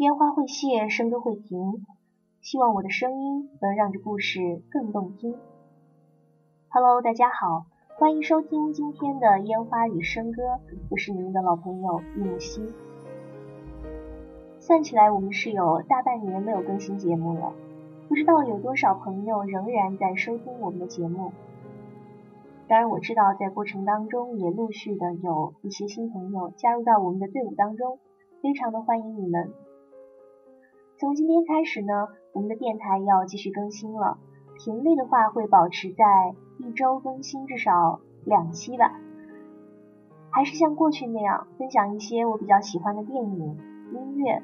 烟花会谢，笙歌会停，希望我的声音能让这故事更动听。Hello，大家好，欢迎收听今天的《烟花与笙歌》，我是你们的老朋友玉木希。算起来，我们是有大半年没有更新节目了，不知道有多少朋友仍然在收听我们的节目。当然，我知道在过程当中也陆续的有一些新朋友加入到我们的队伍当中，非常的欢迎你们。从今天开始呢，我们的电台要继续更新了，频率的话会保持在一周更新至少两期吧。还是像过去那样，分享一些我比较喜欢的电影、音乐，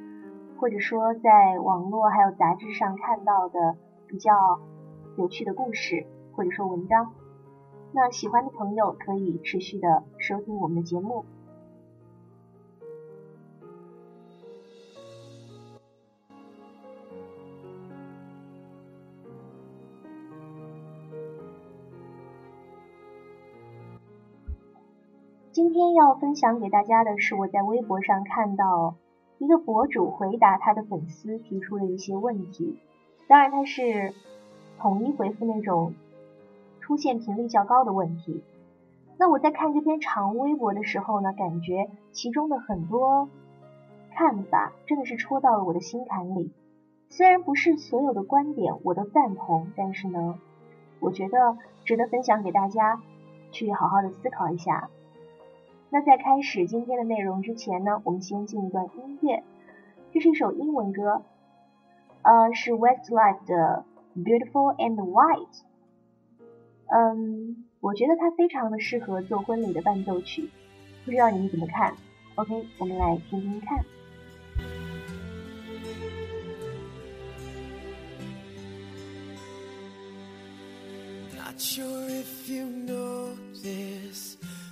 或者说在网络还有杂志上看到的比较有趣的故事，或者说文章。那喜欢的朋友可以持续的收听我们的节目。今天要分享给大家的是我在微博上看到一个博主回答他的粉丝提出的一些问题，当然他是统一回复那种出现频率较高的问题。那我在看这篇长微博的时候呢，感觉其中的很多看法真的是戳到了我的心坎里。虽然不是所有的观点我都赞同，但是呢，我觉得值得分享给大家去好好的思考一下。那在开始今天的内容之前呢，我们先进一段音乐。这是一首英文歌，呃，是 Westlife 的《Beautiful and White》。嗯，我觉得它非常的适合做婚礼的伴奏曲，不知道你们怎么看？OK，我们来听听看。Not sure if you know this.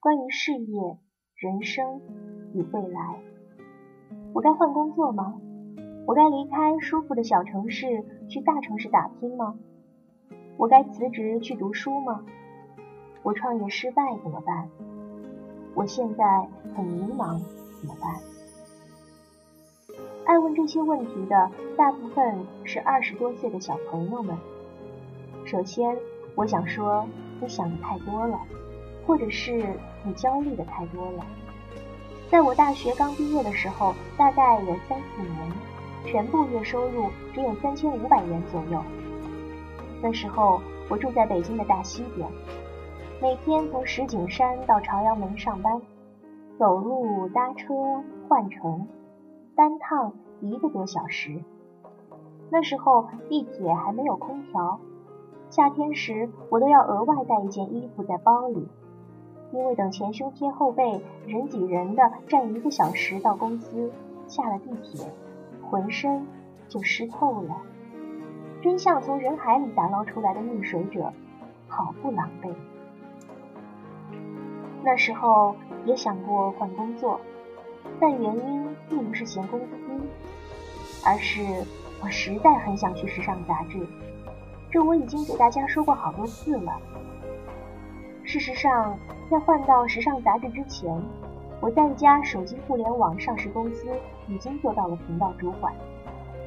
关于事业、人生与未来。我该换工作吗？我该离开舒服的小城市去大城市打拼吗？我该辞职去读书吗？我创业失败怎么办？我现在很迷茫怎么办？爱问这些问题的大部分是二十多岁的小朋友们。首先，我想说，你想的太多了，或者是你焦虑的太多了。在我大学刚毕业的时候，大概有三四年，全部月收入只有三千五百元左右。那时候我住在北京的大西边，每天从石景山到朝阳门上班，走路、搭车、换乘，单趟一个多小时。那时候地铁还没有空调，夏天时我都要额外带一件衣服在包里。因为等前胸贴后背，人挤人的站一个小时到公司，下了地铁，浑身就湿透了，真像从人海里打捞出来的溺水者，好不狼狈。那时候也想过换工作，但原因并不是嫌工资低，而是我实在很想去时尚杂志，这我已经给大家说过好多次了。事实上，在换到时尚杂志之前，我在一家手机互联网上市公司已经做到了频道主管，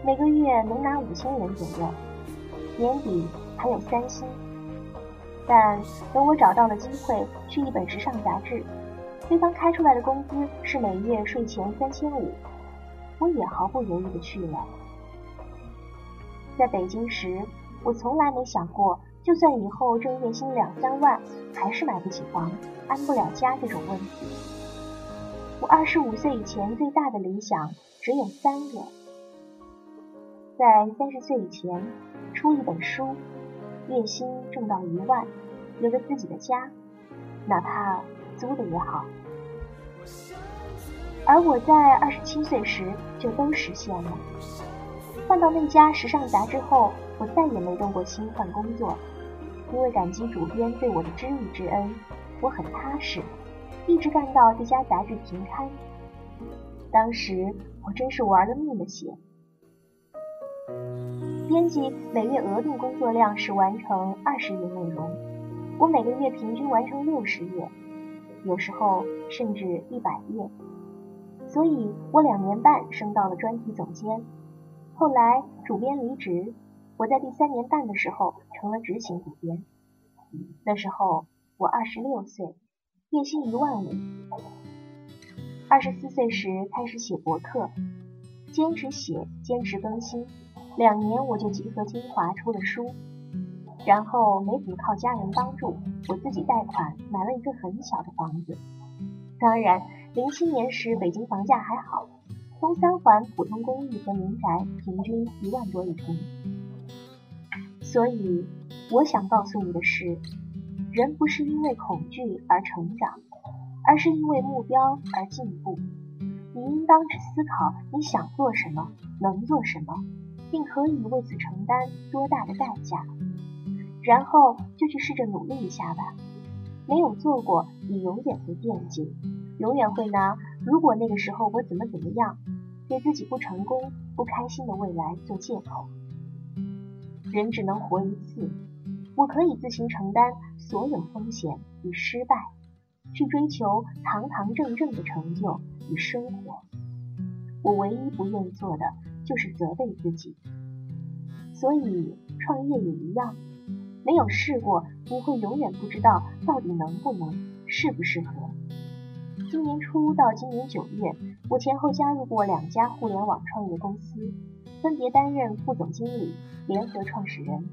每个月能拿五千元左右，年底还有三薪。但等我找到了机会去一本时尚杂志，对方开出来的工资是每月税前三千五，我也毫不犹豫的去了。在北京时，我从来没想过就算以后挣月薪两三万，还是买不起房，安不了家这种问题。我二十五岁以前最大的理想只有三个：在三十岁以前出一本书，月薪挣到一万，有个自己的家，哪怕租的也好。而我在二十七岁时就都实现了。换到那家时尚杂志后，我再也没动过心换工作，因为感激主编对我的知遇之恩，我很踏实，一直干到这家杂志停刊。当时我真是玩了命的写。编辑每月额定工作量是完成二十页内容，我每个月平均完成六十页，有时候甚至一百页。所以我两年半升到了专题总监。后来主编离职，我在第三年半的时候成了执行主编。那时候我二十六岁，月薪一万五。二十四岁时开始写博客，坚持写，坚持更新，两年我就集合精华出了书。然后没怎么靠家人帮助，我自己贷款买了一个很小的房子。当然，零七年时北京房价还好。东三环普通公寓和民宅平均一万多一平，所以我想告诉你的是，人不是因为恐惧而成长，而是因为目标而进步。你应当只思考你想做什么，能做什么，并可以为此承担多大的代价，然后就去试着努力一下吧。没有做过，你永远会惦记，永远会拿“如果那个时候我怎么怎么样”。给自己不成功、不开心的未来做借口。人只能活一次，我可以自行承担所有风险与失败，去追求堂堂正正的成就与生活。我唯一不愿做的就是责备自己。所以创业也一样，没有试过，你会永远不知道到底能不能、适不适合。今年初到今年九月，我前后加入过两家互联网创业公司，分别担任副总经理、联合创始人。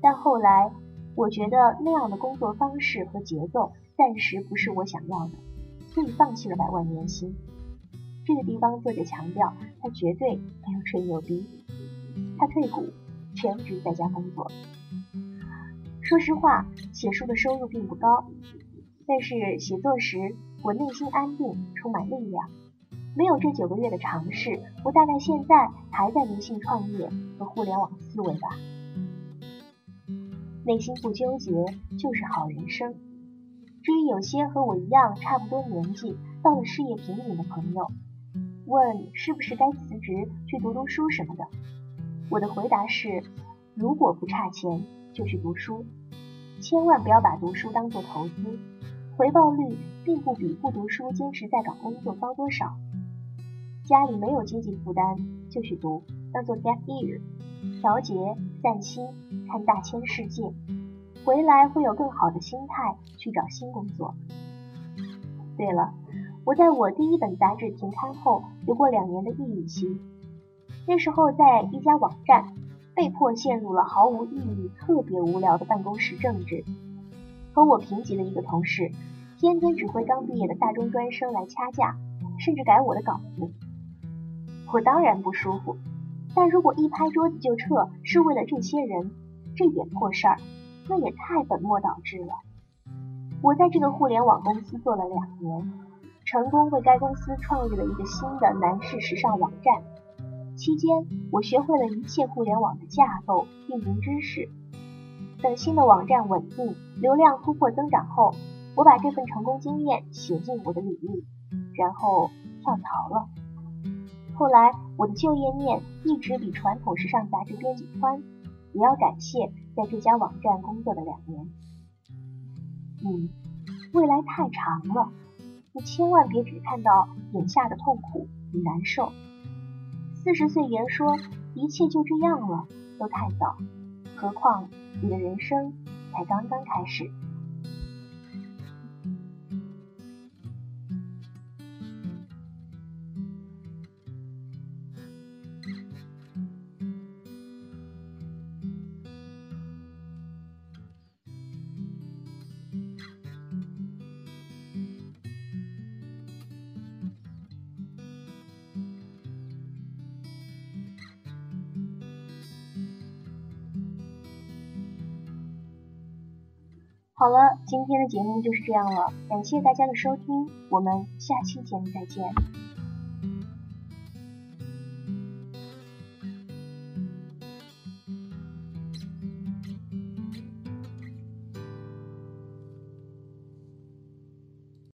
但后来，我觉得那样的工作方式和节奏暂时不是我想要的，所以放弃了百万年薪。这个地方作者强调，他绝对没有吹牛逼。他退股，全职在家工作。说实话，写书的收入并不高，但是写作时。我内心安定，充满力量。没有这九个月的尝试，我大概现在还在迷信创业和互联网思维吧。内心不纠结就是好人生。至于有些和我一样差不多年纪，到了事业瓶颈的朋友，问是不是该辞职去读读书什么的，我的回答是：如果不差钱，就去读书，千万不要把读书当做投资。回报率并不比不读书坚持在岗工作高多少。家里没有经济负担，就去读，当做 gap year，调节、散心、看大千世界，回来会有更好的心态去找新工作。对了，我在我第一本杂志停刊后，有过两年的抑郁期，那时候在一家网站，被迫陷入了毫无意义、特别无聊的办公室政治。和我平级的一个同事，天天指挥刚毕业的大中专生来掐架，甚至改我的稿子。我当然不舒服，但如果一拍桌子就撤是为了这些人，这点破事儿，那也太本末倒置了。我在这个互联网公司做了两年，成功为该公司创立了一个新的男士时尚网站。期间，我学会了一切互联网的架构、运营知识。等新的网站稳定，流量突破增长后，我把这份成功经验写进我的履历，然后跳槽了。后来我的就业面一直比传统时尚杂志编辑宽，也要感谢在这家网站工作的两年。嗯，未来太长了，你千万别只看到眼下的痛苦与难受。四十岁言说一切就这样了，都太早，何况。你的人生才刚刚开始。好了，今天的节目就是这样了，感谢大家的收听，我们下期节目再见。